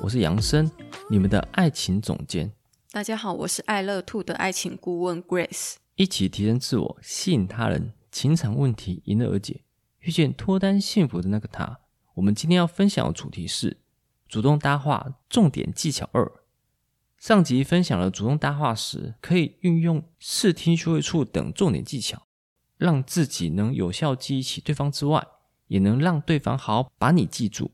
我是杨生，你们的爱情总监。大家好，我是爱乐 Two 的爱情顾问 Grace。一起提升自我，吸引他人，情场问题迎刃而解，遇见脱单幸福的那个他。我们今天要分享的主题是主动搭话重点技巧二。上集分享了主动搭话时可以运用视听触味触等重点技巧，让自己能有效记忆起对方之外，也能让对方好好把你记住。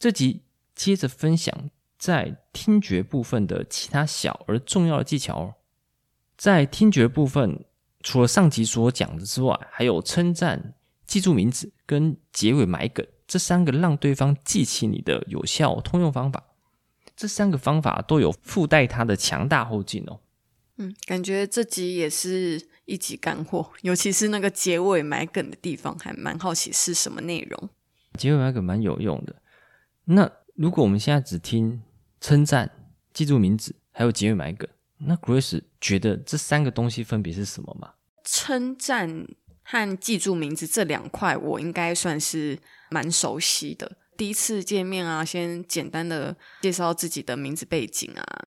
这集接着分享。在听觉部分的其他小而重要的技巧哦，在听觉部分，除了上集所讲的之外，还有称赞、记住名字跟结尾埋梗这三个让对方记起你的有效通用方法。这三个方法都有附带它的强大后劲哦。嗯，感觉这集也是一集干货，尤其是那个结尾埋梗的地方，还蛮好奇是什么内容。结尾埋梗蛮有用的。那如果我们现在只听。称赞、记住名字，还有结尾埋梗。那 Grace 觉得这三个东西分别是什么吗？称赞和记住名字这两块，我应该算是蛮熟悉的。第一次见面啊，先简单的介绍自己的名字背景啊，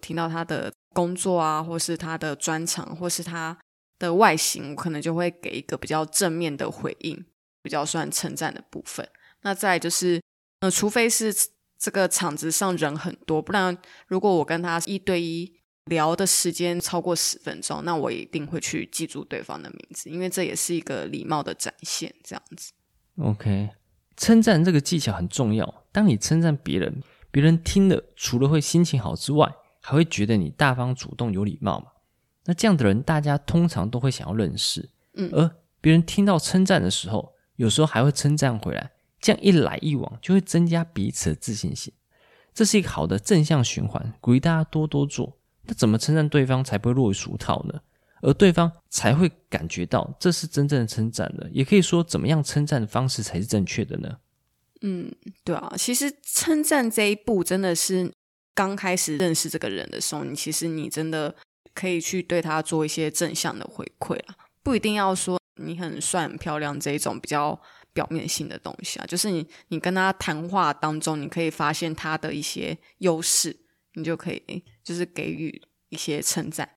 听到他的工作啊，或是他的专长，或是他的外形，我可能就会给一个比较正面的回应，比较算称赞的部分。那再就是，呃，除非是。这个场子上人很多，不然如果我跟他一对一聊的时间超过十分钟，那我一定会去记住对方的名字，因为这也是一个礼貌的展现。这样子，OK，称赞这个技巧很重要。当你称赞别人，别人听了除了会心情好之外，还会觉得你大方、主动、有礼貌嘛。那这样的人，大家通常都会想要认识。嗯，而别人听到称赞的时候，有时候还会称赞回来。这样一来一往，就会增加彼此的自信心，这是一个好的正向循环，鼓励大家多多做。那怎么称赞对方才不会落于俗套呢？而对方才会感觉到这是真正的称赞呢？也可以说，怎么样称赞的方式才是正确的呢？嗯，对啊，其实称赞这一步真的是刚开始认识这个人的时候，你其实你真的可以去对他做一些正向的回馈啊，不一定要说你很帅、很漂亮这一种比较。表面性的东西啊，就是你你跟他谈话当中，你可以发现他的一些优势，你就可以就是给予一些称赞。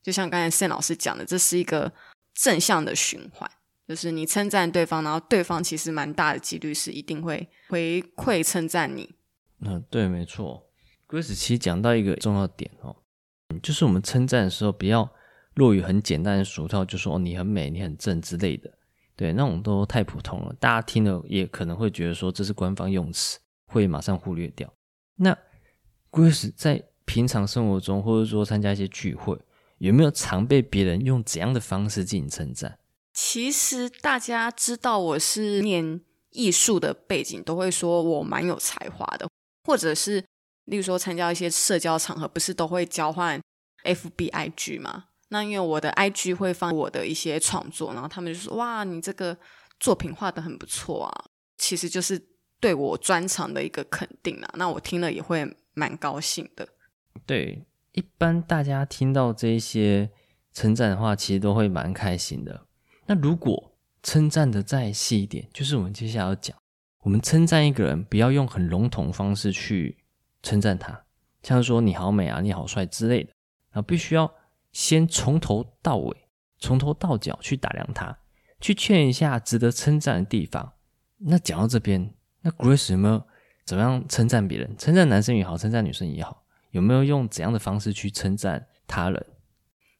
就像刚才 Sam 老师讲的，这是一个正向的循环，就是你称赞对方，然后对方其实蛮大的几率是一定会回馈称赞你。嗯，对，没错。Grace 其实讲到一个重要点哦，就是我们称赞的时候，不要落于很简单的俗套，就说，你很美，你很正之类的。对，那种都太普通了，大家听了也可能会觉得说这是官方用词，会马上忽略掉。那 Grace 在平常生活中，或者说参加一些聚会，有没有常被别人用怎样的方式进行称赞？其实大家知道我是念艺术的背景，都会说我蛮有才华的，或者是例如说参加一些社交场合，不是都会交换 FBIG 吗？那因为我的 IG 会放我的一些创作，然后他们就说：“哇，你这个作品画得很不错啊！”其实就是对我专长的一个肯定啊。那我听了也会蛮高兴的。对，一般大家听到这些称赞的话，其实都会蛮开心的。那如果称赞的再细一点，就是我们接下来要讲，我们称赞一个人，不要用很笼统方式去称赞他，像说“你好美啊”“你好帅”之类的，然后必须要。先从头到尾，从头到脚去打量他，去劝一下值得称赞的地方。那讲到这边，那 Grace 有没有怎么样称赞别人？称赞男生也好，称赞女生也好，有没有用怎样的方式去称赞他人？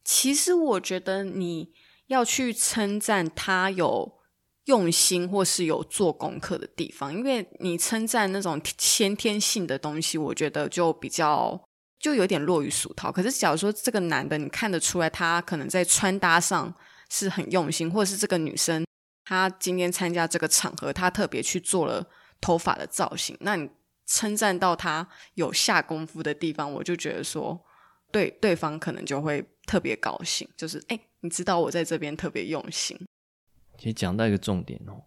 其实我觉得你要去称赞他有用心或是有做功课的地方，因为你称赞那种先天性的东西，我觉得就比较。就有点落于俗套。可是，假如说这个男的，你看得出来他可能在穿搭上是很用心，或者是这个女生她今天参加这个场合，她特别去做了头发的造型，那你称赞到他有下功夫的地方，我就觉得说，对对方可能就会特别高兴，就是哎，你知道我在这边特别用心。其实讲到一个重点哦，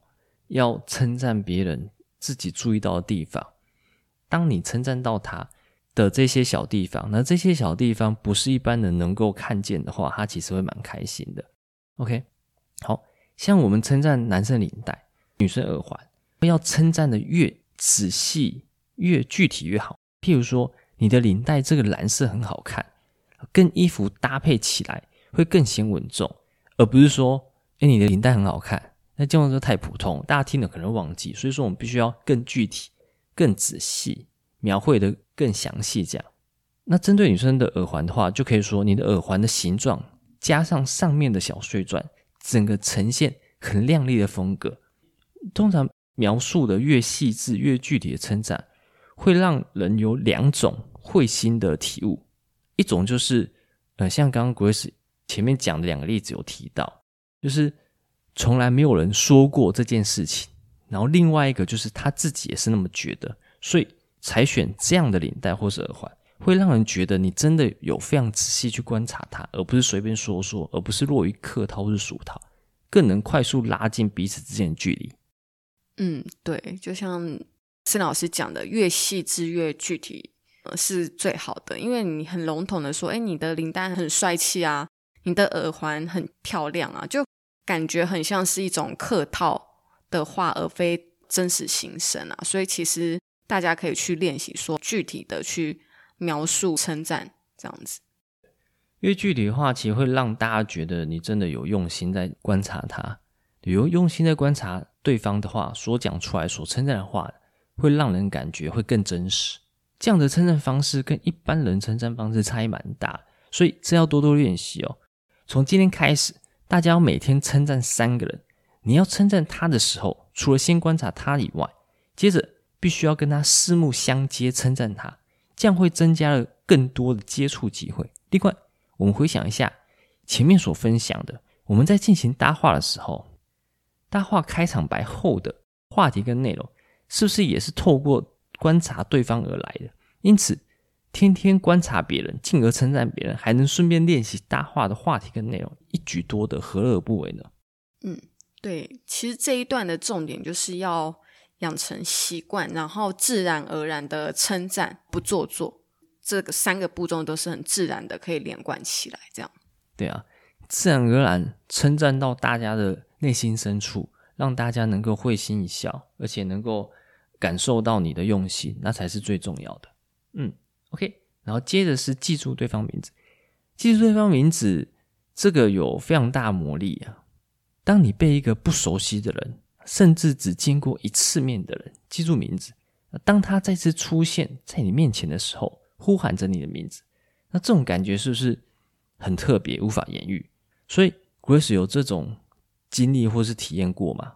要称赞别人自己注意到的地方。当你称赞到他的这些小地方，那这些小地方不是一般人能够看见的话，他其实会蛮开心的。OK，好，像我们称赞男生领带、女生耳环，要称赞的越仔细。越具体越好。譬如说，你的领带这个蓝色很好看，跟衣服搭配起来会更显稳重，而不是说，哎，你的领带很好看，那这样说太普通，大家听了可能忘记。所以说，我们必须要更具体、更仔细，描绘得更详细。这样，那针对女生的耳环的话，就可以说，你的耳环的形状加上上面的小碎钻，整个呈现很亮丽的风格。通常描述的越细致、越具体的称赞。会让人有两种会心的体悟，一种就是，呃，像刚刚 Grace 前面讲的两个例子有提到，就是从来没有人说过这件事情，然后另外一个就是他自己也是那么觉得，所以才选这样的领带或是耳环，会让人觉得你真的有非常仔细去观察它，而不是随便说说，而不是落于客套或是俗套，更能快速拉近彼此之间的距离。嗯，对，就像。施老师讲的越细致越具体，是最好的。因为你很笼统的说，哎，你的领带很帅气啊，你的耳环很漂亮啊，就感觉很像是一种客套的话，而非真实心声啊。所以其实大家可以去练习说具体的去描述称赞，这样子。因为具体的话，其实会让大家觉得你真的有用心在观察他，有用心在观察对方的话所讲出来所称赞的话。会让人感觉会更真实，这样的称赞方式跟一般人称赞方式差异蛮大，所以这要多多练习哦。从今天开始，大家要每天称赞三个人。你要称赞他的时候，除了先观察他以外，接着必须要跟他四目相接称赞他，这样会增加了更多的接触机会。另外，我们回想一下前面所分享的，我们在进行搭话的时候，搭话开场白后的话题跟内容。是不是也是透过观察对方而来的？因此，天天观察别人，进而称赞别人，还能顺便练习搭话的话题跟内容，一举多得，何乐而不为呢？嗯，对，其实这一段的重点就是要养成习惯，然后自然而然的称赞，不做作，这个三个步骤都是很自然的，可以连贯起来。这样，对啊，自然而然称赞到大家的内心深处，让大家能够会心一笑，而且能够。感受到你的用心，那才是最重要的。嗯，OK，然后接着是记住对方名字，记住对方名字，这个有非常大魔力啊。当你被一个不熟悉的人，甚至只见过一次面的人记住名字，当他再次出现在你面前的时候，呼喊着你的名字，那这种感觉是不是很特别，无法言喻？所以，Grace 有这种经历或是体验过吗？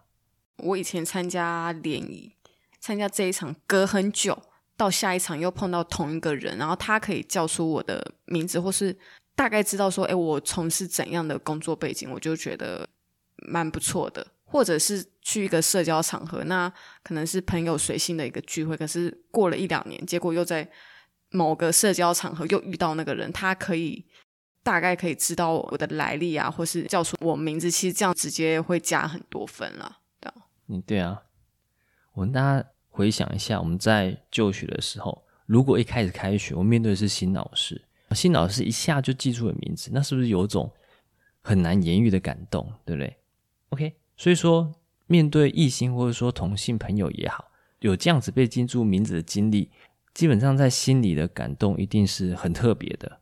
我以前参加联谊。参加这一场，隔很久到下一场又碰到同一个人，然后他可以叫出我的名字，或是大概知道说，哎，我从事怎样的工作背景，我就觉得蛮不错的。或者是去一个社交场合，那可能是朋友随性的一个聚会，可是过了一两年，结果又在某个社交场合又遇到那个人，他可以大概可以知道我的来历啊，或是叫出我名字，其实这样直接会加很多分了。对，嗯，对啊，我跟大家。回想一下，我们在就学的时候，如果一开始开学，我面对的是新老师，新老师一下就记住了名字，那是不是有种很难言喻的感动，对不对？OK，所以说面对异性或者说同性朋友也好，有这样子被记住名字的经历，基本上在心里的感动一定是很特别的。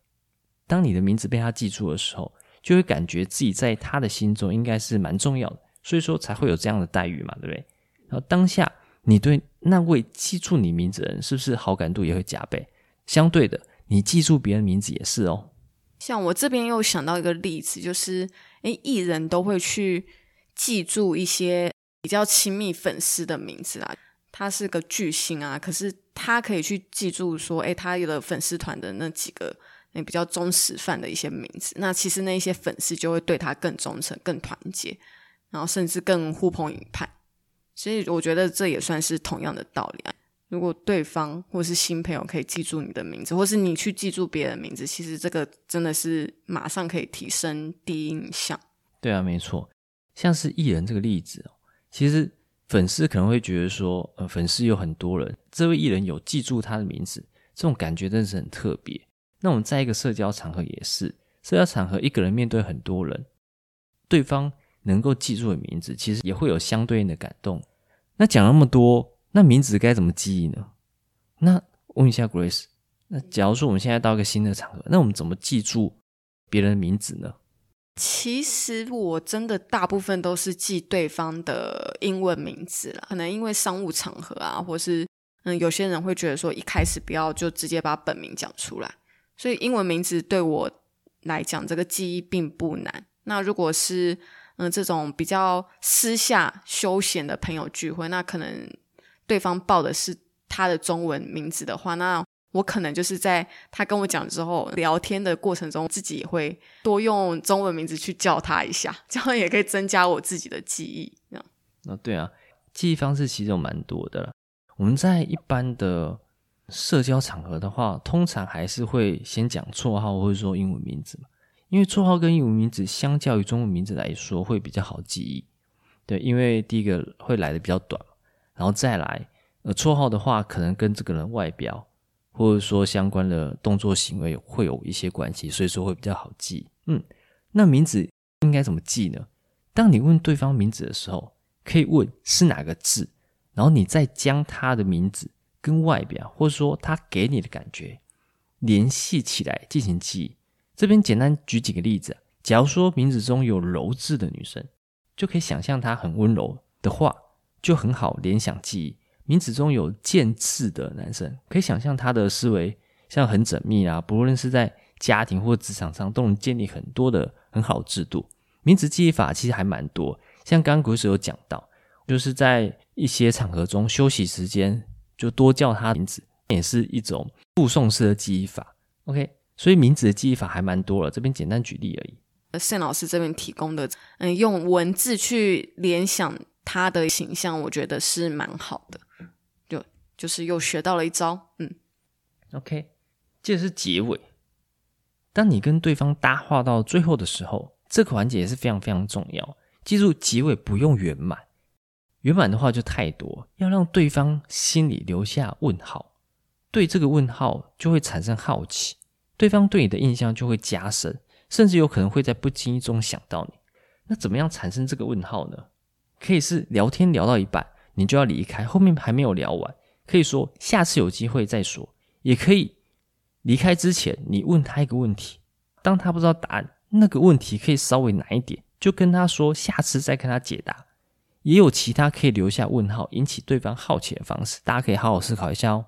当你的名字被他记住的时候，就会感觉自己在他的心中应该是蛮重要的，所以说才会有这样的待遇嘛，对不对？然后当下。你对那位记住你名字的人，是不是好感度也会加倍？相对的，你记住别人名字也是哦。像我这边又想到一个例子，就是诶，艺人都会去记住一些比较亲密粉丝的名字啊。他是个巨星啊，可是他可以去记住说，诶，他有了粉丝团的那几个那比较忠实范的一些名字。那其实那些粉丝就会对他更忠诚、更团结，然后甚至更呼朋引伴。所以我觉得这也算是同样的道理啊。如果对方或是新朋友可以记住你的名字，或是你去记住别人名字，其实这个真的是马上可以提升第一印象。对啊，没错，像是艺人这个例子哦，其实粉丝可能会觉得说，呃，粉丝有很多人，这位艺人有记住他的名字，这种感觉真的是很特别。那我们在一个社交场合也是，社交场合一个人面对很多人，对方能够记住的名字，其实也会有相对应的感动。那讲那么多，那名字该怎么记忆呢？那问一下 Grace，那假如说我们现在到一个新的场合，那我们怎么记住别人的名字呢？其实我真的大部分都是记对方的英文名字啦，可能因为商务场合啊，或是嗯，有些人会觉得说一开始不要就直接把本名讲出来，所以英文名字对我来讲，这个记忆并不难。那如果是嗯这种比较私下休闲的朋友聚会，那可能对方报的是他的中文名字的话，那我可能就是在他跟我讲之后，聊天的过程中，自己也会多用中文名字去叫他一下，这样也可以增加我自己的记忆。那，对啊，记忆方式其实有蛮多的了。我们在一般的社交场合的话，通常还是会先讲绰号或者说英文名字嘛，因为绰号跟英文名字相较于中文名字来说会比较好记忆。对，因为第一个会来的比较短，然后再来，呃，绰号的话可能跟这个人外表。或者说相关的动作行为会有一些关系，所以说会比较好记。嗯，那名字应该怎么记呢？当你问对方名字的时候，可以问是哪个字，然后你再将他的名字跟外表，或者说他给你的感觉联系起来进行记忆。这边简单举几个例子，假如说名字中有柔字的女生，就可以想象她很温柔的话，就很好联想记忆。名字中有剑字的男生，可以想象他的思维像很缜密啊，不论是在家庭或职场上，都能建立很多的很好制度。名字记忆法其实还蛮多，像刚刚 Grace 有讲到，就是在一些场合中休息时间就多叫他名字，也是一种附送式的记忆法。OK，所以名字的记忆法还蛮多了，这边简单举例而已。盛老师这边提供的，嗯，用文字去联想他的形象，我觉得是蛮好的。就是又学到了一招，嗯，OK，接着是结尾。当你跟对方搭话到最后的时候，这个环节也是非常非常重要。记住，结尾不用圆满，圆满的话就太多，要让对方心里留下问号，对这个问号就会产生好奇，对方对你的印象就会加深，甚至有可能会在不经意中想到你。那怎么样产生这个问号呢？可以是聊天聊到一半，你就要离开，后面还没有聊完。可以说下次有机会再说，也可以离开之前你问他一个问题，当他不知道答案，那个问题可以稍微难一点，就跟他说下次再跟他解答。也有其他可以留下问号，引起对方好奇的方式，大家可以好好思考一下哦。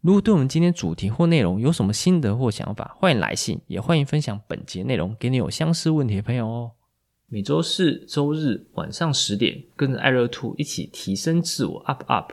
如果对我们今天主题或内容有什么心得或想法，欢迎来信，也欢迎分享本节内容给你有相似问题的朋友哦。每周四、周日晚上十点，跟着爱乐兔一起提升自我，up up。